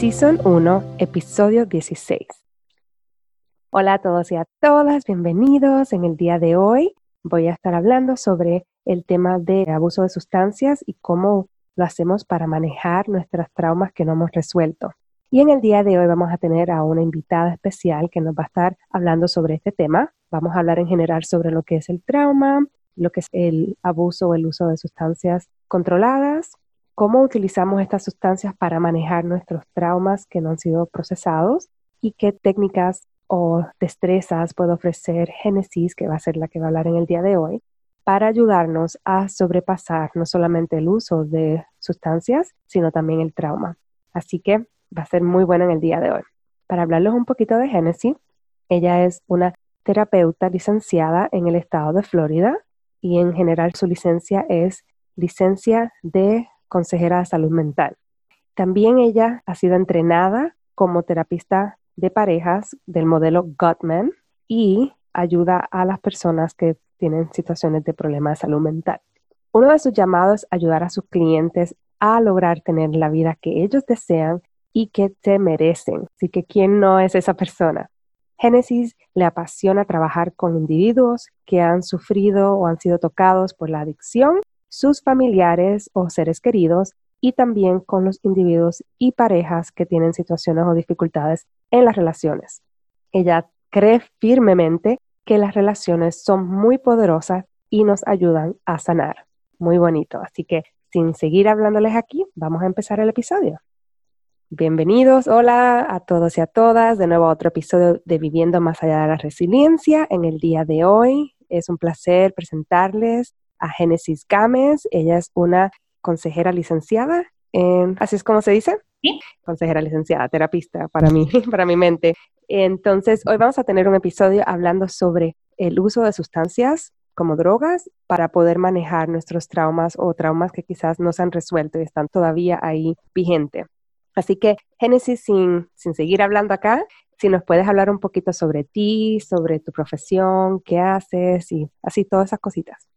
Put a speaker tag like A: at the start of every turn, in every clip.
A: Season 1, episodio 16. Hola a todos y a todas, bienvenidos. En el día de hoy voy a estar hablando sobre el tema de abuso de sustancias y cómo lo hacemos para manejar nuestros traumas que no hemos resuelto. Y en el día de hoy vamos a tener a una invitada especial que nos va a estar hablando sobre este tema. Vamos a hablar en general sobre lo que es el trauma, lo que es el abuso o el uso de sustancias controladas, cómo utilizamos estas sustancias para manejar nuestros traumas que no han sido procesados y qué técnicas o destrezas puede ofrecer Génesis, que va a ser la que va a hablar en el día de hoy, para ayudarnos a sobrepasar no solamente el uso de sustancias, sino también el trauma. Así que va a ser muy bueno en el día de hoy. Para hablarles un poquito de Génesis, ella es una terapeuta licenciada en el estado de Florida y en general su licencia es licencia de consejera de salud mental. También ella ha sido entrenada como terapista de parejas del modelo Gottman y ayuda a las personas que tienen situaciones de problemas de salud mental. Uno de sus llamados es ayudar a sus clientes a lograr tener la vida que ellos desean y que te merecen. Así que, ¿quién no es esa persona? Génesis le apasiona trabajar con individuos que han sufrido o han sido tocados por la adicción, sus familiares o seres queridos, y también con los individuos y parejas que tienen situaciones o dificultades en las relaciones. Ella cree firmemente que las relaciones son muy poderosas y nos ayudan a sanar. Muy bonito. Así que sin seguir hablándoles aquí, vamos a empezar el episodio. Bienvenidos, hola a todos y a todas, de nuevo a otro episodio de Viviendo más allá de la resiliencia. En el día de hoy es un placer presentarles a Génesis Gámez. Ella es una consejera licenciada en, así es como se dice, ¿Sí? consejera licenciada, terapista para mí, para mi mente. Entonces, hoy vamos a tener un episodio hablando sobre el uso de sustancias como drogas para poder manejar nuestros traumas o traumas que quizás no se han resuelto y están todavía ahí vigentes. Así que, Génesis, sin, sin seguir hablando acá, si nos puedes hablar un poquito sobre ti, sobre tu profesión, qué haces y así todas esas cositas.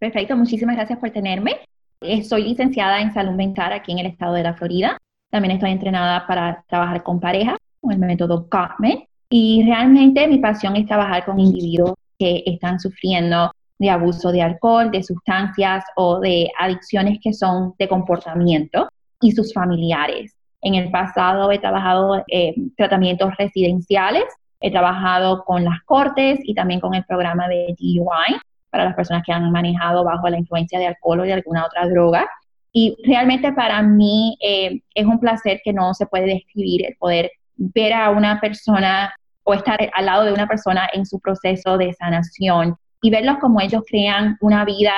B: Perfecto, muchísimas gracias por tenerme. Eh, soy licenciada en salud mental aquí en el estado de la Florida. También estoy entrenada para trabajar con parejas con el método Gottman. Y realmente mi pasión es trabajar con individuos que están sufriendo de abuso de alcohol, de sustancias o de adicciones que son de comportamiento y sus familiares. En el pasado he trabajado eh, tratamientos residenciales, he trabajado con las cortes y también con el programa de DUI para las personas que han manejado bajo la influencia de alcohol o de alguna otra droga. Y realmente para mí eh, es un placer que no se puede describir el poder ver a una persona o estar al lado de una persona en su proceso de sanación y verlos como ellos crean una vida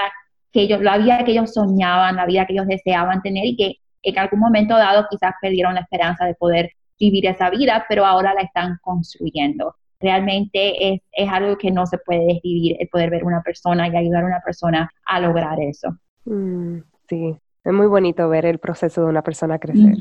B: que ellos, la vida que ellos soñaban, la vida que ellos deseaban tener y que en algún momento dado quizás perdieron la esperanza de poder vivir esa vida, pero ahora la están construyendo realmente es, algo que no se puede describir, el poder ver una persona y ayudar a una persona a lograr eso.
A: Mm, sí, es muy bonito ver el proceso de una persona crecer.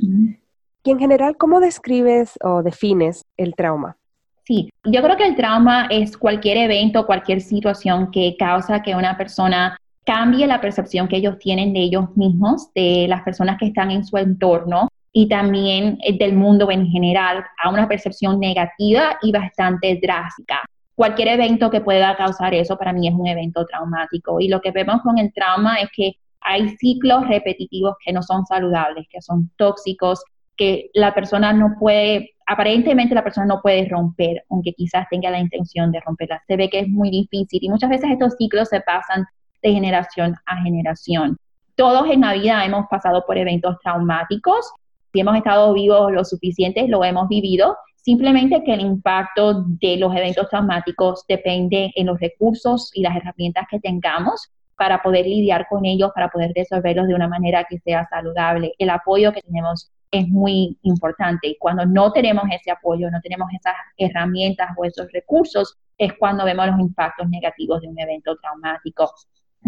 A: Y en general, ¿cómo describes o defines el trauma?
B: Sí, yo creo que el trauma es cualquier evento, cualquier situación que causa que una persona cambie la percepción que ellos tienen de ellos mismos, de las personas que están en su entorno y también eh, del mundo en general a una percepción negativa y bastante drástica. Cualquier evento que pueda causar eso para mí es un evento traumático y lo que vemos con el trauma es que hay ciclos repetitivos que no son saludables, que son tóxicos, que la persona no puede, aparentemente la persona no puede romper, aunque quizás tenga la intención de romperla. Se ve que es muy difícil y muchas veces estos ciclos se pasan de generación a generación. Todos en la vida hemos pasado por eventos traumáticos si hemos estado vivos lo suficiente, lo hemos vivido. Simplemente que el impacto de los eventos traumáticos depende en los recursos y las herramientas que tengamos para poder lidiar con ellos, para poder resolverlos de una manera que sea saludable. El apoyo que tenemos es muy importante y cuando no tenemos ese apoyo, no tenemos esas herramientas o esos recursos, es cuando vemos los impactos negativos de un evento traumático.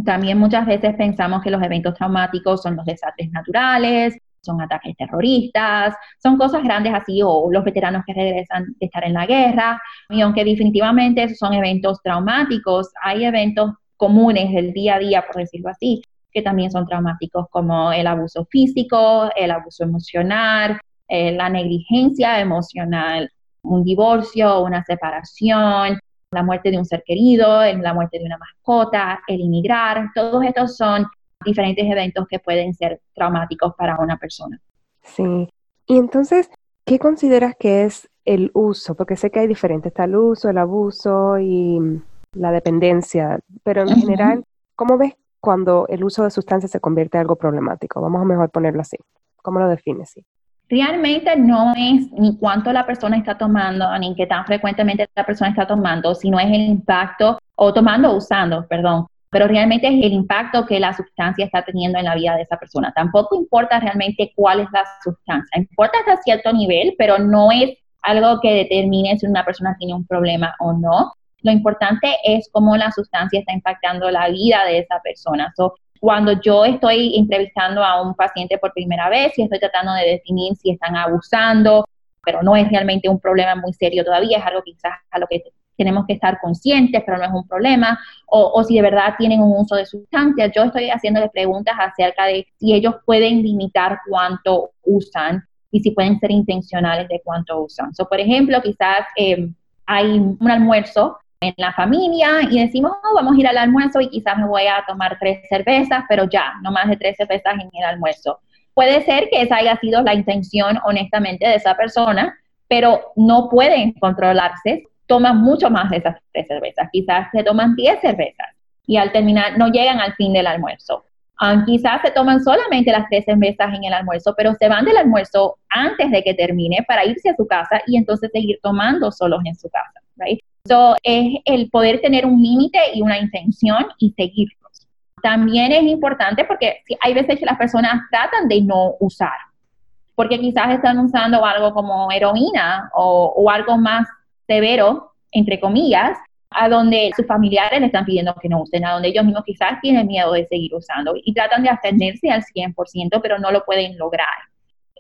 B: También muchas veces pensamos que los eventos traumáticos son los desastres naturales, son ataques terroristas, son cosas grandes así, o los veteranos que regresan de estar en la guerra. Y aunque definitivamente esos son eventos traumáticos, hay eventos comunes del día a día, por decirlo así, que también son traumáticos, como el abuso físico, el abuso emocional, eh, la negligencia emocional, un divorcio, una separación, la muerte de un ser querido, la muerte de una mascota, el inmigrar, todos estos son diferentes eventos que pueden ser traumáticos para una persona.
A: Sí. Y entonces, ¿qué consideras que es el uso? Porque sé que hay diferentes, está el uso, el abuso y la dependencia, pero en general, ¿cómo ves cuando el uso de sustancias se convierte en algo problemático? Vamos a mejor ponerlo así. ¿Cómo lo defines? Sí?
B: Realmente no es ni cuánto la persona está tomando, ni qué tan frecuentemente la persona está tomando, sino es el impacto, o tomando o usando, perdón, pero realmente es el impacto que la sustancia está teniendo en la vida de esa persona. Tampoco importa realmente cuál es la sustancia, importa hasta cierto nivel, pero no es algo que determine si una persona tiene un problema o no. Lo importante es cómo la sustancia está impactando la vida de esa persona. cuando yo estoy entrevistando a un paciente por primera vez y estoy tratando de definir si están abusando, pero no es realmente un problema muy serio todavía, es algo quizás a lo que tenemos que estar conscientes, pero no es un problema, o, o, si de verdad tienen un uso de sustancias. Yo estoy haciéndole preguntas acerca de si ellos pueden limitar cuánto usan y si pueden ser intencionales de cuánto usan. So, por ejemplo, quizás eh, hay un almuerzo en la familia y decimos, oh, vamos a ir al almuerzo y quizás me voy a tomar tres cervezas, pero ya, no más de tres cervezas en el almuerzo. Puede ser que esa haya sido la intención honestamente de esa persona, pero no pueden controlarse, toman mucho más de esas tres cervezas, quizás se toman diez cervezas y al terminar no llegan al fin del almuerzo. Um, quizás se toman solamente las tres cervezas en el almuerzo, pero se van del almuerzo antes de que termine para irse a su casa y entonces seguir tomando solos en su casa. Right? So, es el poder tener un límite y una intención y seguirlos. También es importante porque hay veces que las personas tratan de no usar, porque quizás están usando algo como heroína o, o algo más severo, entre comillas, a donde sus familiares le están pidiendo que no usen, a donde ellos mismos quizás tienen miedo de seguir usando y tratan de abstenerse al 100%, pero no lo pueden lograr.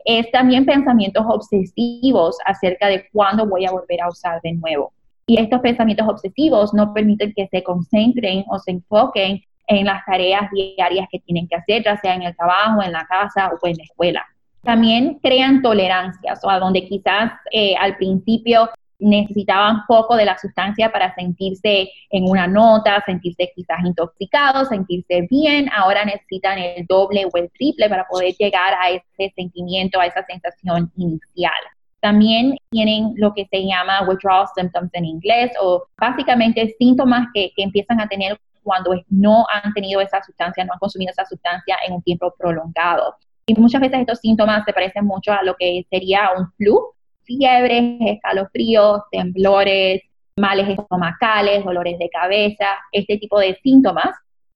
B: Es también pensamientos obsesivos acerca de cuándo voy a volver a usar de nuevo. Y estos pensamientos obsesivos no permiten que se concentren o se enfoquen en las tareas diarias que tienen que hacer, ya sea en el trabajo, en la casa o en la escuela. También crean tolerancias, o a donde quizás eh, al principio necesitaban poco de la sustancia para sentirse en una nota, sentirse quizás intoxicados, sentirse bien, ahora necesitan el doble o el triple para poder llegar a ese sentimiento, a esa sensación inicial. También tienen lo que se llama withdrawal symptoms en inglés o básicamente síntomas que, que empiezan a tener cuando no han tenido esa sustancia, no han consumido esa sustancia en un tiempo prolongado. Y muchas veces estos síntomas se parecen mucho a lo que sería un flu, fiebres, escalofríos, temblores, males estomacales, dolores de cabeza, este tipo de síntomas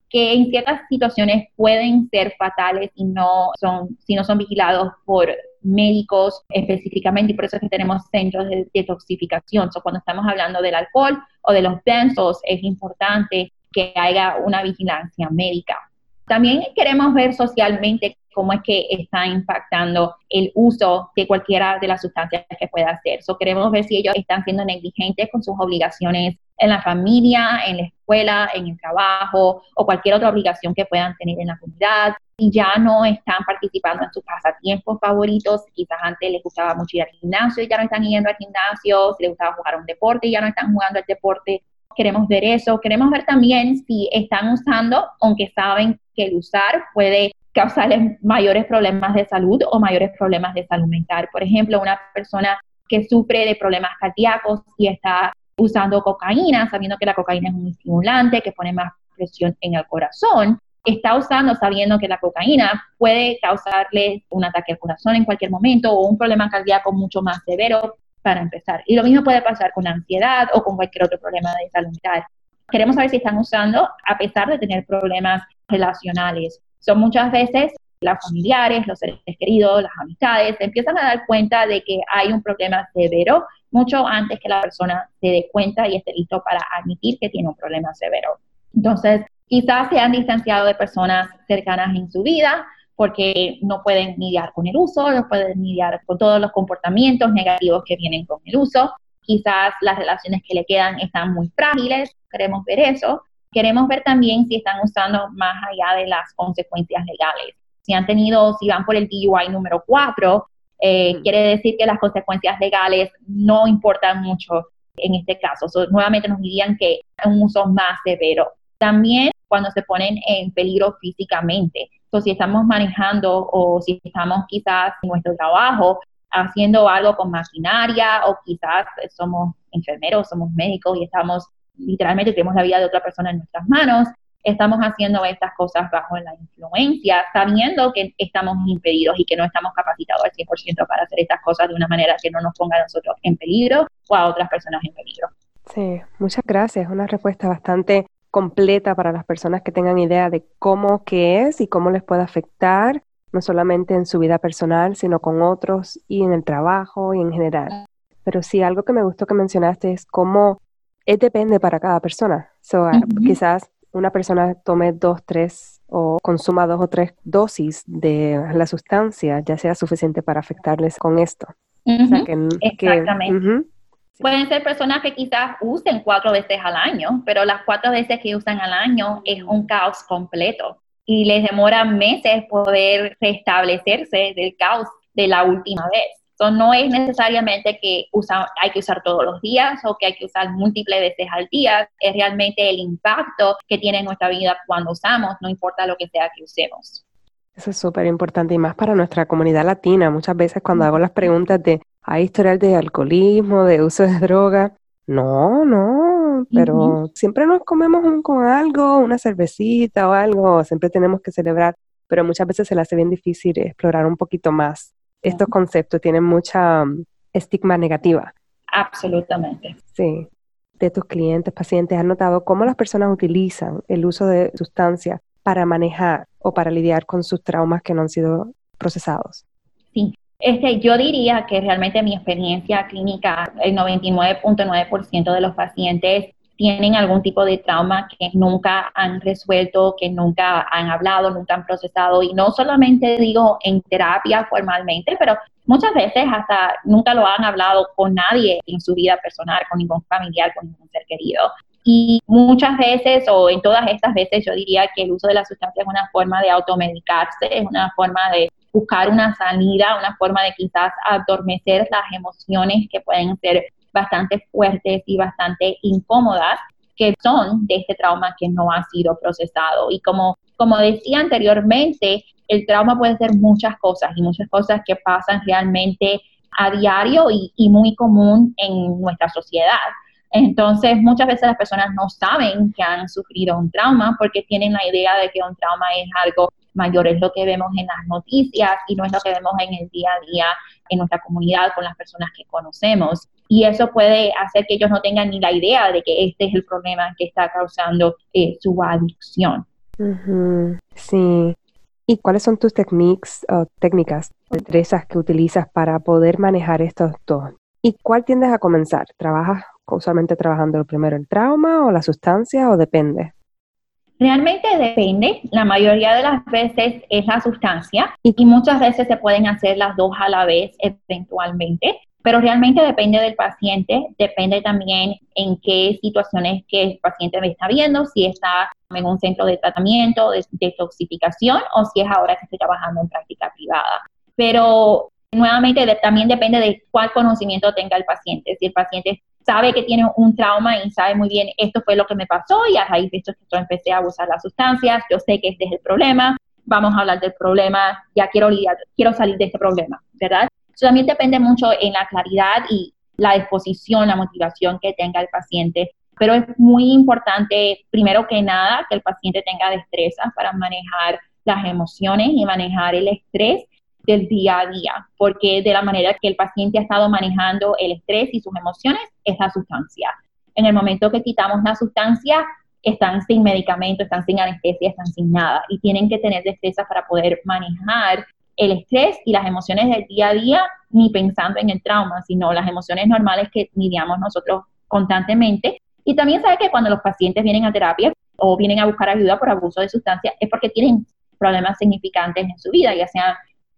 B: que en ciertas situaciones pueden ser fatales y no son, si no son vigilados por médicos específicamente y por eso es que tenemos centros de detoxificación. Cuando estamos hablando del alcohol o de los benzos es importante que haya una vigilancia médica. También queremos ver socialmente cómo es que está impactando el uso de cualquiera de las sustancias que pueda hacer. So, queremos ver si ellos están siendo negligentes con sus obligaciones en la familia, en la escuela, en el trabajo o cualquier otra obligación que puedan tener en la comunidad. Y ya no están participando en sus pasatiempos favoritos, quizás antes les gustaba mucho ir al gimnasio y ya no están yendo al gimnasio, si les gustaba jugar un deporte y ya no están jugando el deporte. Queremos ver eso. Queremos ver también si están usando, aunque saben que el usar puede causarles mayores problemas de salud o mayores problemas de salud mental. Por ejemplo, una persona que sufre de problemas cardíacos y está usando cocaína, sabiendo que la cocaína es un estimulante que pone más presión en el corazón, está usando sabiendo que la cocaína puede causarle un ataque al corazón en cualquier momento o un problema cardíaco mucho más severo para empezar. Y lo mismo puede pasar con ansiedad o con cualquier otro problema de salud mental. queremos saber si están usando a pesar de tener problemas relacionales. Son muchas veces las familiares, los seres queridos, las amistades, empiezan a dar cuenta de que hay un problema severo mucho antes que la persona se dé cuenta y esté listo para admitir que tiene un problema severo. Entonces, quizás se han distanciado de personas cercanas en su vida porque no pueden lidiar con el uso, no pueden lidiar con todos los comportamientos negativos que vienen con el uso. Quizás las relaciones que le quedan están muy frágiles, queremos ver eso. Queremos ver también si están usando más allá de las consecuencias legales si han tenido, si van por el DUI número 4, eh, quiere decir que las consecuencias legales no importan mucho en este caso. nuevamente nos dirían que es un uso más severo. También cuando se ponen en peligro físicamente. So, si estamos manejando o si estamos quizás en nuestro trabajo haciendo algo con maquinaria o quizás somos enfermeros, somos médicos y estamos literalmente tenemos la vida de otra persona en nuestras manos, estamos haciendo estas cosas bajo la influencia, sabiendo que estamos impedidos y que no estamos capacitados al 100% para hacer estas cosas de una manera que no nos ponga a nosotros en peligro o a otras personas en peligro.
A: Sí, muchas gracias. Una respuesta bastante completa para las personas que tengan idea de cómo que es y cómo les puede afectar, no solamente en su vida personal, sino con otros y en el trabajo y en general. Pero sí, algo que me gustó que mencionaste es cómo es depende para cada persona. So, Quizás una persona tome dos, tres o consuma dos o tres dosis de la sustancia, ya sea suficiente para afectarles con esto.
B: Exactamente. Pueden ser personas que quizás usen cuatro veces al año, pero las cuatro veces que usan al año es un caos completo y les demora meses poder restablecerse del caos de la última vez no es necesariamente que hay que usar todos los días o que hay que usar múltiples veces al día, es realmente el impacto que tiene en nuestra vida cuando usamos, no importa lo que sea que usemos.
A: Eso es súper importante y más para nuestra comunidad latina. Muchas veces cuando hago las preguntas de, ¿hay historial de alcoholismo, de uso de droga? No, no, pero siempre nos comemos un, con algo, una cervecita o algo, siempre tenemos que celebrar, pero muchas veces se le hace bien difícil explorar un poquito más estos conceptos tienen mucha mm, estigma negativa.
B: Absolutamente.
A: Sí. De tus clientes, pacientes, ¿has notado cómo las personas utilizan el uso de sustancias para manejar o para lidiar con sus traumas que no han sido procesados?
B: Sí. Este, yo diría que realmente mi experiencia clínica, el 99.9% de los pacientes tienen algún tipo de trauma que nunca han resuelto, que nunca han hablado, nunca han procesado. Y no solamente digo en terapia formalmente, pero muchas veces hasta nunca lo han hablado con nadie en su vida personal, con ningún familiar, con ningún ser querido. Y muchas veces, o en todas estas veces, yo diría que el uso de la sustancia es una forma de automedicarse, es una forma de buscar una salida, una forma de quizás adormecer las emociones que pueden ser bastante fuertes y bastante incómodas que son de este trauma que no ha sido procesado. Y como, como decía anteriormente, el trauma puede ser muchas cosas y muchas cosas que pasan realmente a diario y, y muy común en nuestra sociedad. Entonces, muchas veces las personas no saben que han sufrido un trauma porque tienen la idea de que un trauma es algo mayor, es lo que vemos en las noticias y no es lo que vemos en el día a día en nuestra comunidad con las personas que conocemos. Y eso puede hacer que ellos no tengan ni la idea de que este es el problema que está causando eh, su adicción.
A: Sí. ¿Y cuáles son tus técnicas o técnicas, destrezas que utilizas para poder manejar estos dos? ¿Y cuál tiendes a comenzar? ¿Trabajas usualmente trabajando primero el trauma o la sustancia o depende?
B: Realmente depende, la mayoría de las veces es la sustancia y muchas veces se pueden hacer las dos a la vez eventualmente, pero realmente depende del paciente, depende también en qué situaciones que el paciente me está viendo, si está en un centro de tratamiento, de detoxificación o si es ahora que estoy trabajando en práctica privada. Pero nuevamente también depende de cuál conocimiento tenga el paciente. Si el paciente sabe que tiene un trauma y sabe muy bien esto fue lo que me pasó y a raíz de esto yo empecé a abusar las sustancias, yo sé que este es el problema, vamos a hablar del problema, ya quiero lidiar, quiero salir de este problema, ¿verdad? También depende mucho en la claridad y la disposición, la motivación que tenga el paciente, pero es muy importante, primero que nada, que el paciente tenga destrezas para manejar las emociones y manejar el estrés del día a día, porque de la manera que el paciente ha estado manejando el estrés y sus emociones es la sustancia. en el momento que quitamos la sustancia, están sin medicamento, están sin anestesia, están sin nada y tienen que tener destrezas para poder manejar el estrés y las emociones del día a día, ni pensando en el trauma, sino las emociones normales que lidiamos nosotros constantemente. Y también sabe que cuando los pacientes vienen a terapia o vienen a buscar ayuda por abuso de sustancias es porque tienen problemas significantes en su vida, ya sean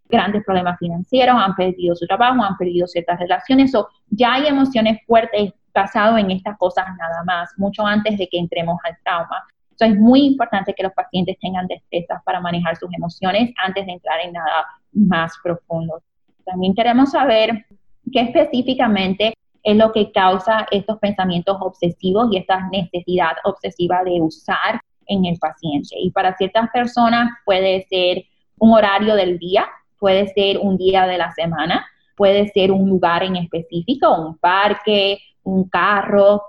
B: grandes problemas financieros, han perdido su trabajo, han perdido ciertas relaciones, o ya hay emociones fuertes basado en estas cosas nada más, mucho antes de que entremos al trauma. Entonces es muy importante que los pacientes tengan destrezas para manejar sus emociones antes de entrar en nada más profundo. También queremos saber qué específicamente es lo que causa estos pensamientos obsesivos y esta necesidad obsesiva de usar en el paciente. Y para ciertas personas puede ser un horario del día, puede ser un día de la semana, puede ser un lugar en específico, un parque, un carro,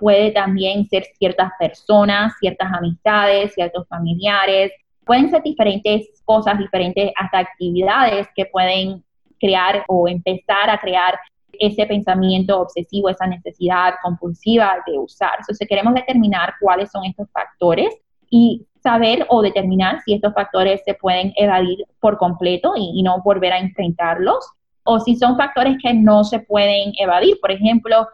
B: puede también ser ciertas personas, ciertas amistades, ciertos familiares, pueden ser diferentes cosas, diferentes hasta actividades que pueden crear o empezar a crear ese pensamiento obsesivo, esa necesidad compulsiva de usar. Entonces queremos determinar cuáles son estos factores y saber o determinar si estos factores se pueden evadir por completo y, no volver a enfrentarlos, o si son factores que no se pueden evadir. Por ejemplo,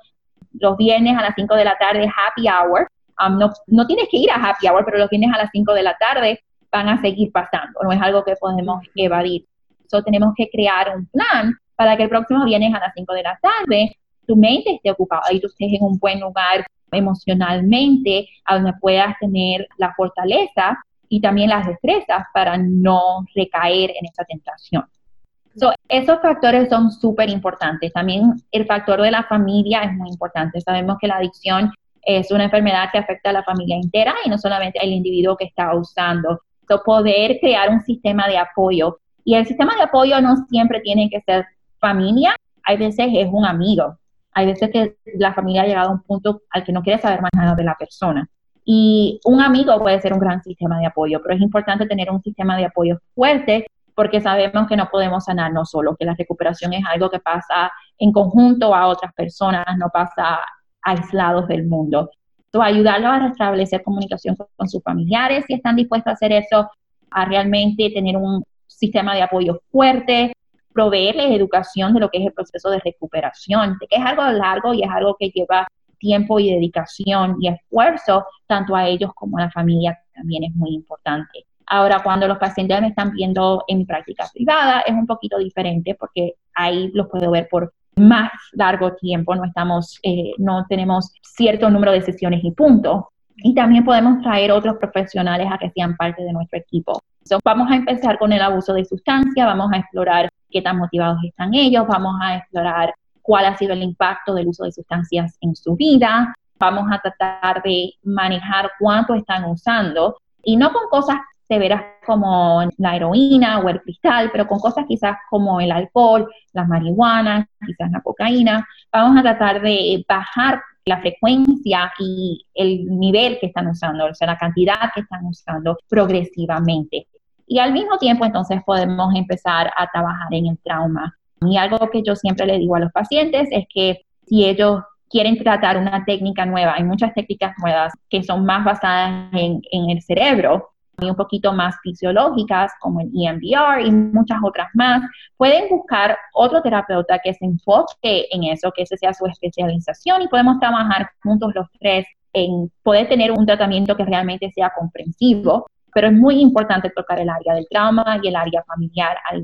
B: los viernes a las 5 de la tarde, happy hour. Um, no, no, tienes que ir a happy hour, pero los viernes a las 5 de la tarde van a seguir pasando. No es algo que podemos evadir. So, tenemos que crear un plan para que el próximo viernes a las 5 de la tarde tu mente esté ocupada y tú estés en un buen lugar emocionalmente, a donde puedas tener la fortaleza y también las destrezas para no recaer en esa tentación. So, esos factores son súper importantes. También el factor de la familia es muy importante. Sabemos que la adicción es una enfermedad que afecta a la familia entera y no solamente al individuo que está usando. So, poder crear un sistema de apoyo. Y el sistema de apoyo no siempre tiene que ser familia, hay veces es un amigo, hay veces que la familia ha llegado a un punto al que no quiere saber más nada de la persona. Y un amigo puede ser un gran sistema de apoyo, pero es importante tener un sistema de apoyo fuerte porque sabemos que no podemos sanarnos solo, que la recuperación es algo que pasa en conjunto a otras personas, no pasa aislados del mundo. Entonces, ayudarlos a restablecer comunicación con, sus familiares si están dispuestos a hacer eso, a realmente tener un sistema de apoyo fuerte, proveerles educación de lo que es el proceso de recuperación, que es algo largo y es algo que lleva tiempo y dedicación y esfuerzo, tanto a ellos como a la familia, también es muy importante. Ahora, cuando los pacientes me están viendo en mi práctica privada, es un poquito diferente porque ahí los puedo ver por más largo tiempo, no estamos, eh, no tenemos cierto número de sesiones y punto. Y también podemos traer otros profesionales a que sean parte de nuestro equipo. Entonces, vamos a empezar con el abuso de sustancia, vamos a explorar qué tan motivados están ellos, vamos a explorar cuál ha sido el impacto del uso de sustancias en su vida, vamos a tratar de manejar cuánto están usando y no con cosas severas como la heroína o el cristal, pero con cosas quizás como el alcohol, la marihuana, quizás la cocaína. Vamos a tratar de bajar la frecuencia y el nivel que están usando, o sea, la cantidad que están usando progresivamente. Y al mismo tiempo, entonces, podemos empezar a trabajar en el trauma. Y algo que yo siempre le digo a los pacientes es que si ellos quieren tratar una técnica nueva, hay muchas técnicas nuevas que son más basadas en, en el cerebro y un poquito más fisiológicas, como el EMDR y muchas otras más, pueden buscar otro terapeuta que se enfoque en eso, que ese sea su especialización y podemos trabajar juntos los tres en poder tener un tratamiento que realmente sea comprensivo pero es muy importante tocar el área del trauma y el área familiar al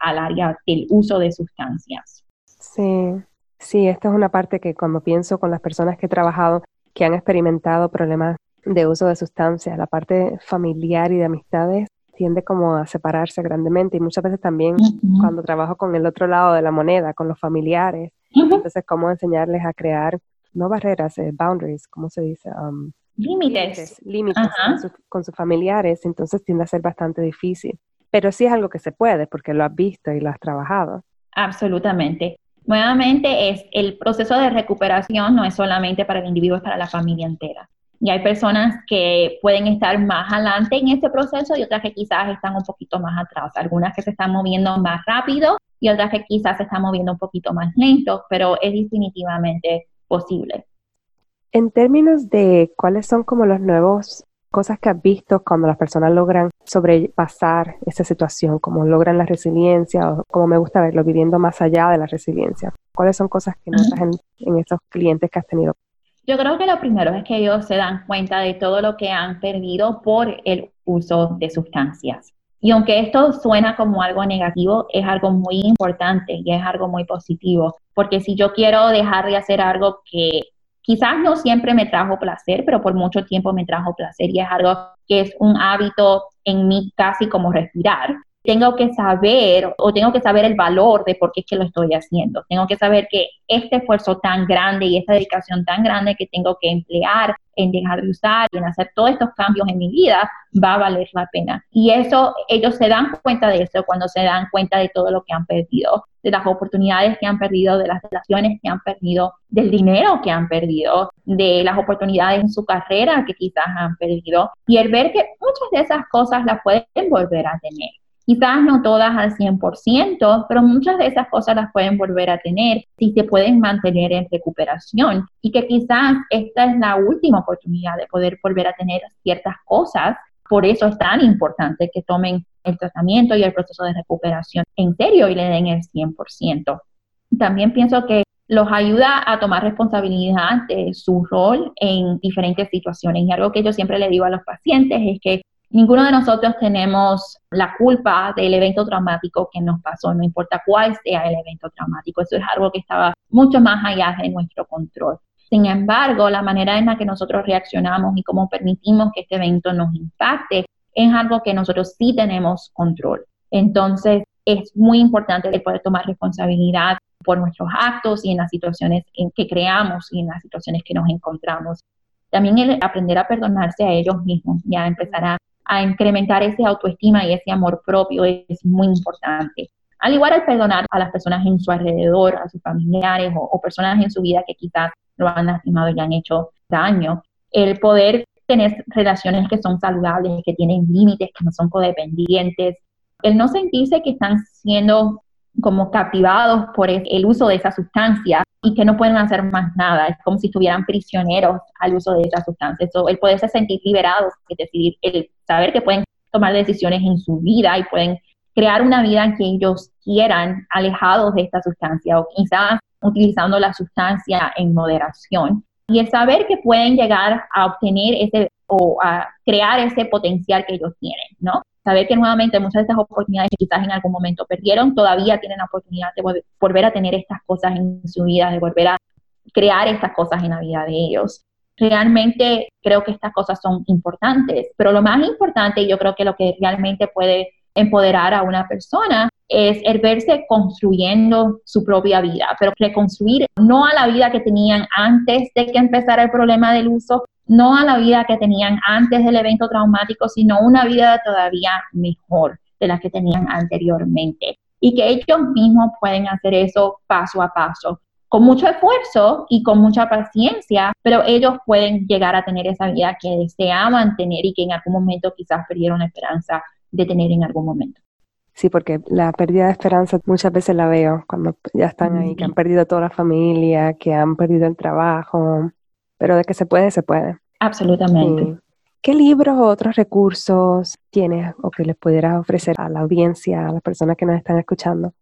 B: al área del uso de sustancias.
A: Sí, sí, esta es una parte que cuando pienso con las personas que he trabajado que han experimentado problemas de uso de sustancias, la parte familiar y de amistades tiende como a separarse grandemente y muchas veces también cuando trabajo con el otro lado de la moneda, con los familiares, entonces cómo enseñarles a crear no barreras, eh, boundaries, ¿cómo se dice? Um,
B: límites.
A: Límites, con, sus familiares, entonces tiende a ser bastante difícil. Pero sí es algo que se puede porque lo has visto y lo has trabajado.
B: Absolutamente. Nuevamente, es el proceso de recuperación no es solamente para el individuo, es para la familia entera. Y hay personas que pueden estar más adelante en este proceso y otras que quizás están un poquito más atrás. Algunas que se están moviendo más rápido y otras que quizás se están moviendo un poquito más lento, pero es definitivamente posible.
A: En términos de cuáles son como los nuevos cosas que has visto cuando las personas logran sobrepasar esa situación, como logran la resiliencia o como me gusta verlo, viviendo más allá de la resiliencia. ¿Cuáles son cosas que notas en, en esos clientes que has tenido?
B: Yo creo que lo primero es que ellos se dan cuenta de todo lo que han perdido por el uso de sustancias. Y aunque esto suena como algo negativo, es algo muy importante y es algo muy positivo, porque si yo quiero dejar de hacer algo que quizás no siempre me trajo placer, pero por mucho tiempo me trajo placer y es algo que es un hábito en mí casi como respirar, tengo que saber o tengo que saber el valor de por qué es que lo estoy haciendo. Tengo que saber que este esfuerzo tan grande y esta dedicación tan grande que tengo que emplear en dejar de usar y en hacer todos estos cambios en mi vida va a valer la pena. Y eso, ellos se dan cuenta de eso cuando se dan cuenta de todo lo que han perdido, de las oportunidades que han perdido, de las relaciones que han perdido, del dinero que han perdido, de las oportunidades en su carrera que quizás han perdido. Y el ver que muchas de esas cosas las pueden volver a tener. Quizás no todas al 100%, pero muchas de esas cosas las pueden volver a tener si se pueden mantener en recuperación y que quizás esta es la última oportunidad de poder volver a tener ciertas cosas. Por eso es tan importante que tomen el tratamiento y el proceso de recuperación en serio y le den el 100%. También pienso que los ayuda a tomar responsabilidad de su rol en diferentes situaciones. Y algo que yo siempre le digo a los pacientes es que Ninguno de nosotros tenemos la culpa del evento traumático que nos pasó, no importa cuál sea el evento traumático. Eso es algo que estaba mucho más allá de nuestro control. Sin embargo, la manera en la que nosotros reaccionamos y cómo permitimos que este evento nos impacte es algo que nosotros sí tenemos control. Entonces, es muy importante el poder tomar responsabilidad por nuestros actos y en las situaciones en que creamos y en las situaciones que nos encontramos. También el aprender a perdonarse a ellos mismos, ya empezar a a incrementar ese autoestima y ese amor propio es muy importante. Al igual al perdonar a las personas en su alrededor, a sus familiares o, personas en su vida que quizás lo han lastimado y le han hecho daño, el poder tener relaciones que son saludables, que tienen límites, que no son codependientes, el no sentirse que están siendo como captivados por el uso de esa sustancia y que no pueden hacer más nada. Es como si estuvieran prisioneros al uso de esa sustancia. Eso, el poderse sentir liberados, es decir, el saber que pueden tomar decisiones en su vida y pueden crear una vida que ellos quieran, alejados de esta sustancia o quizás utilizando la sustancia en moderación. Y el saber que pueden llegar a obtener ese o a crear ese potencial que ellos tienen, ¿no? Saber que nuevamente muchas de estas oportunidades que quizás en algún momento perdieron, todavía tienen la oportunidad de volver a tener estas cosas en su vida, de volver a crear estas cosas en la vida de ellos. Realmente creo que estas cosas son importantes, pero lo más importante, yo creo que lo que realmente puede empoderar a una persona es el verse construyendo su propia vida, pero reconstruir no a la vida que tenían antes de que empezara el problema del uso, no a la vida que tenían antes del evento traumático, sino una vida todavía mejor de la que tenían anteriormente. Y que ellos mismos pueden hacer eso paso a paso con mucho esfuerzo y con mucha paciencia, pero ellos pueden llegar a tener esa vida que deseaban tener y que en algún momento quizás perdieron la esperanza de tener en algún momento.
A: Sí, porque la pérdida de esperanza muchas veces la veo cuando ya están ahí, que han perdido toda la familia, que han perdido el trabajo, pero de que se puede, se puede.
B: Absolutamente.
A: ¿Qué libros o otros recursos tienes o que les pudieras ofrecer a la audiencia, a las personas que nos están escuchando?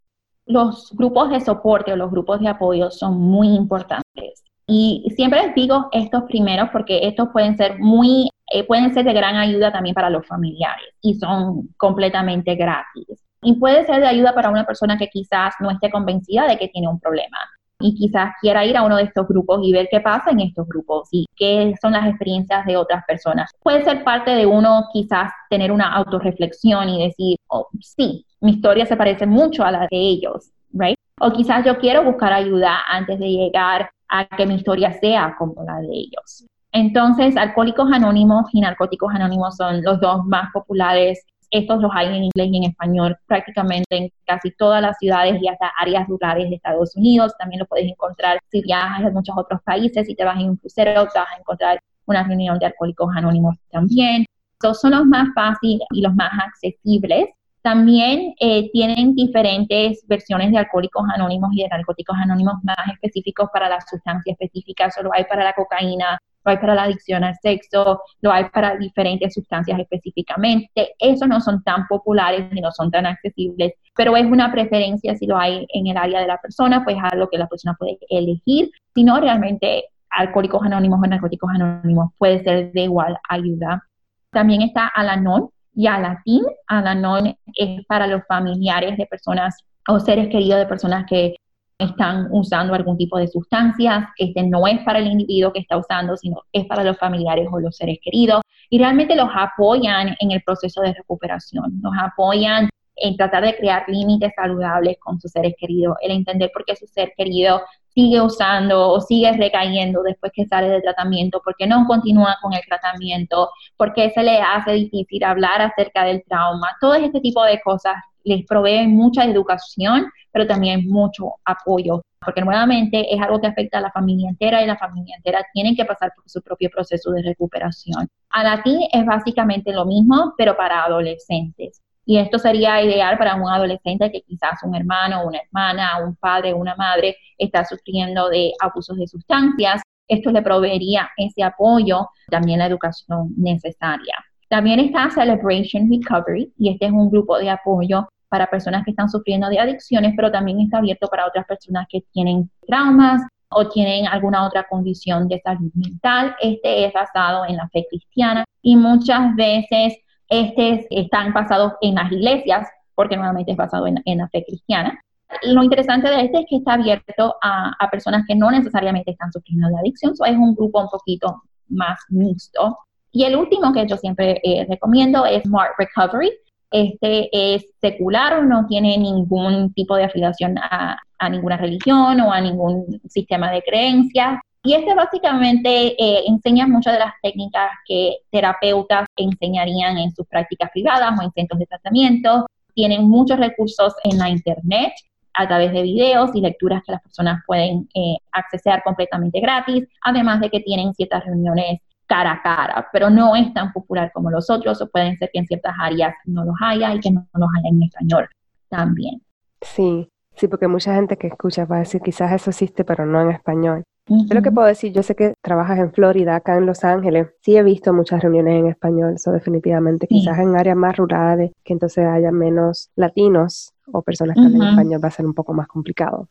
B: los grupos de soporte o los grupos de apoyo son muy importantes. Y siempre les digo estos primeros porque estos pueden ser muy, eh, pueden ser de gran ayuda también para los familiares y son completamente gratis. Y puede ser de ayuda para una persona que quizás no esté convencida de que tiene un problema y quizás quiera ir a uno de estos grupos y ver qué pasa en estos grupos y qué son las experiencias de otras personas. Puede ser parte de uno quizás tener una autorreflexión y decir, oh, sí, mi historia se parece mucho a la de ellos, right? O quizás yo quiero buscar ayuda antes de llegar a que mi historia sea como la de ellos. Entonces, Alcohólicos Anónimos y Narcóticos Anónimos son los dos más populares estos los hay en inglés y en español prácticamente en casi todas las ciudades y hasta áreas rurales de Estados Unidos. También lo puedes encontrar si viajas a muchos otros países, si te vas en un crucero, te vas a encontrar una reunión de alcohólicos anónimos también. Estos son los más fáciles y los más accesibles. También eh, tienen diferentes versiones de alcohólicos anónimos y de narcóticos anónimos más específicos para la sustancia específica. Solo hay para la cocaína, lo hay para la adicción al sexo, lo hay para diferentes sustancias específicamente. Esos no son tan populares ni no son tan accesibles, pero es una preferencia si lo hay en el área de la persona, pues algo que la persona puede elegir. Si no, realmente alcohólicos anónimos o narcóticos anónimos puede ser de igual ayuda. También está Alanon y Alatin. Alanon es para los familiares de personas o seres queridos de personas que están usando algún tipo de sustancias. Este no es para el individuo que está usando, sino es para los familiares o los seres queridos. Y realmente los apoyan en el proceso de recuperación, los apoyan en tratar de crear límites saludables con sus seres queridos, el entender por qué su ser querido sigue usando o sigue recayendo después que sale del tratamiento, porque no continúa con el tratamiento, porque se le hace difícil hablar acerca del trauma. Todo este tipo de cosas les proveen mucha educación, pero también mucho apoyo, porque nuevamente es algo que afecta a la familia entera y la familia entera tienen que pasar por su propio proceso de recuperación. A latín es básicamente lo mismo, pero para adolescentes. Y esto sería ideal para un adolescente que quizás un hermano, una hermana, un padre, una madre está sufriendo de abusos de sustancias. Esto le proveería ese apoyo, también la educación necesaria. También está Celebration Recovery y este es un grupo de apoyo para personas que están sufriendo de adicciones, pero también está abierto para otras personas que tienen traumas o tienen alguna otra condición de salud mental. Este es basado en la fe cristiana y muchas veces este están basados en las iglesias, porque nuevamente es basado en, la fe cristiana. Lo interesante de este es que está abierto a, personas que no necesariamente están sufriendo de adicción, so es un grupo un poquito más mixto. Y el último que yo siempre eh, recomiendo es Smart Recovery. Este es secular, no tiene ningún tipo de afiliación a, ninguna religión o a ningún sistema de creencias. Y este básicamente eh, enseña muchas de las técnicas que terapeutas enseñarían en sus prácticas privadas o en centros de tratamiento. Tienen muchos recursos en la internet a través de videos y lecturas que las personas pueden eh, acceder completamente gratis, además de que tienen ciertas reuniones cara a cara, pero no es tan popular como los otros, o pueden ser que en ciertas áreas no los haya y que no los haya en español también.
A: Sí, sí, porque mucha gente que escucha va a decir quizás eso existe, pero no en español. Es lo que puedo decir, yo sé que trabajas en Florida, acá en Los Ángeles. Sí he visto muchas reuniones en español, eso definitivamente. Quizás en áreas más rurales, que entonces haya menos latinos o personas que hablan español, va a ser un poco más complicado.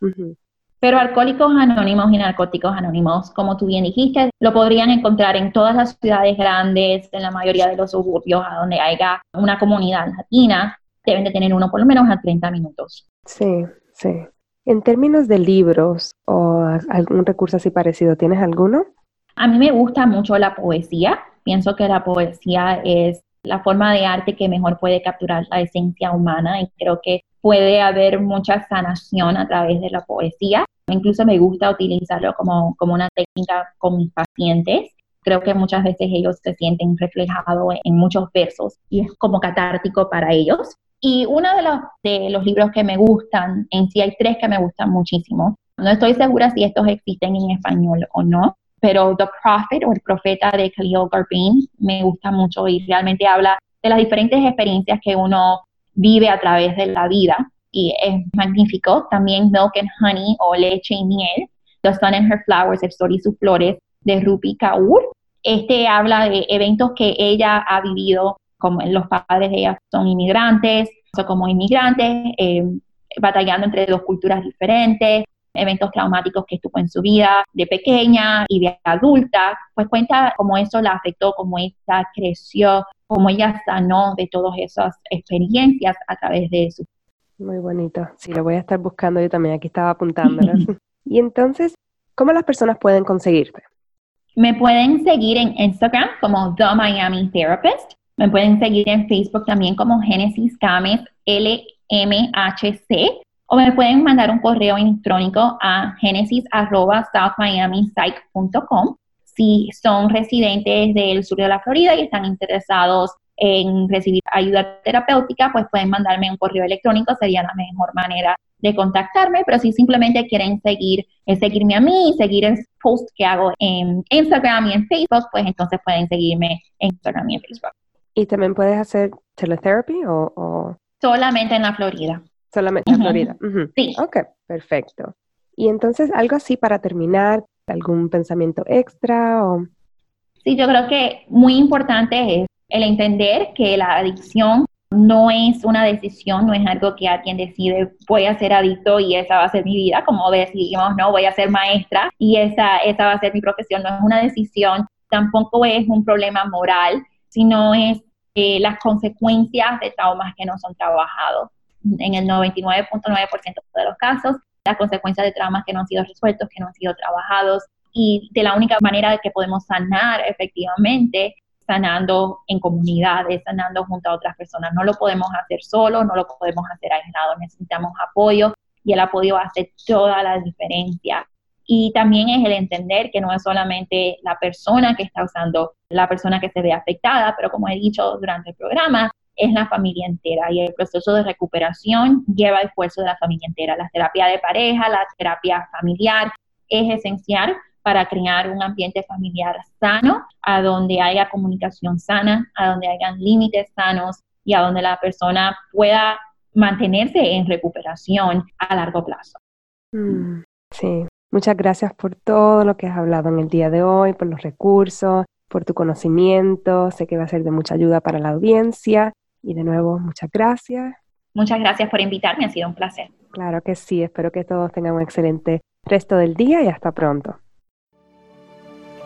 B: Pero alcohólicos anónimos y narcóticos anónimos, como tú bien dijiste, lo podrían encontrar en todas las ciudades grandes, en la mayoría de los suburbios, a donde haya una comunidad latina. Deben de tener uno por lo menos a 30 minutos.
A: Sí, sí. En términos de libros o algún recurso así parecido, ¿tienes alguno?
B: A mí me gusta mucho la poesía. Pienso que la poesía es la forma de arte que mejor puede capturar la esencia humana y creo que puede haber mucha sanación a través de la poesía. Incluso me gusta utilizarlo como, como una técnica con mis pacientes. Creo que muchas veces ellos se sienten reflejados en muchos versos y es como catártico para ellos. Y uno de los, de los libros que me gustan, en sí hay tres que me gustan muchísimo. No estoy segura si estos existen en español o no, pero The Prophet o el profeta de Khalil Garbin me gusta mucho y realmente habla de las diferentes experiencias que uno vive a través de la vida y es magnífico. También Milk and Honey o Leche y Miel, The Sun and Her Flowers, El Sol y sus Flores de Rupi Kaur. Este habla de eventos que ella ha vivido como los padres de ella son inmigrantes, o como inmigrantes, eh, batallando entre dos culturas diferentes, eventos traumáticos que estuvo en su vida de pequeña y de adulta, pues cuenta cómo eso la afectó, cómo ella creció, cómo ella sanó de todas esas experiencias a través de eso.
A: Muy bonito. Sí, lo voy a estar buscando yo también. Aquí estaba apuntándolas. y entonces, ¿cómo las personas pueden conseguirte?
B: Me pueden seguir en Instagram como The Miami Therapist. Me pueden seguir en Facebook también como Genesis Cames LMHC o me pueden mandar un correo electrónico a genesis.southmiamisite.com si son residentes del sur de la Florida y están interesados en recibir ayuda terapéutica, pues pueden mandarme un correo electrónico, sería la mejor manera de contactarme, pero si simplemente quieren seguir, eh, seguirme a mí y seguir el post que hago en Instagram y en Facebook, pues entonces pueden seguirme en Instagram y en Facebook.
A: ¿Y también puedes hacer teletherapy o,
B: Solamente en la Florida.
A: Solamente en Florida.
B: Sí.
A: Ok, perfecto. Y entonces, algo así para terminar, algún pensamiento extra o...
B: Sí, yo creo que muy importante es el entender que la adicción no es una decisión, no es algo que alguien decide, voy a ser adicto y esa va a ser mi vida, como decimos, no, voy a ser maestra y esa, esa va a ser mi profesión, no es una decisión, tampoco es un problema moral, sino es eh, las consecuencias de traumas que no son trabajados. En el 99.9% de los casos, las consecuencias de traumas que no han sido resueltos, que no han sido trabajados, y de la única manera que podemos sanar efectivamente sanando en comunidades, sanando junto a otras personas. No lo podemos hacer solo, no lo podemos hacer aislado, necesitamos apoyo y el apoyo hace toda la diferencia. Y también es el entender que no es solamente la persona que está usando, la persona que se ve afectada, pero como he dicho durante el programa, es la familia entera y el proceso de recuperación lleva esfuerzo de la familia entera. La terapia de pareja, la terapia familiar es esencial para crear un ambiente familiar sano, a donde haya comunicación sana, a donde hayan límites sanos y a donde la persona pueda mantenerse en recuperación a largo plazo.
A: Mm, sí, muchas gracias por todo lo que has hablado en el día de hoy, por los recursos, por tu conocimiento. Sé que va a ser de mucha ayuda para la audiencia. Y de nuevo, muchas gracias.
B: Muchas gracias por invitarme, ha sido un placer.
A: Claro que sí, espero que todos tengan un excelente resto del día y hasta pronto.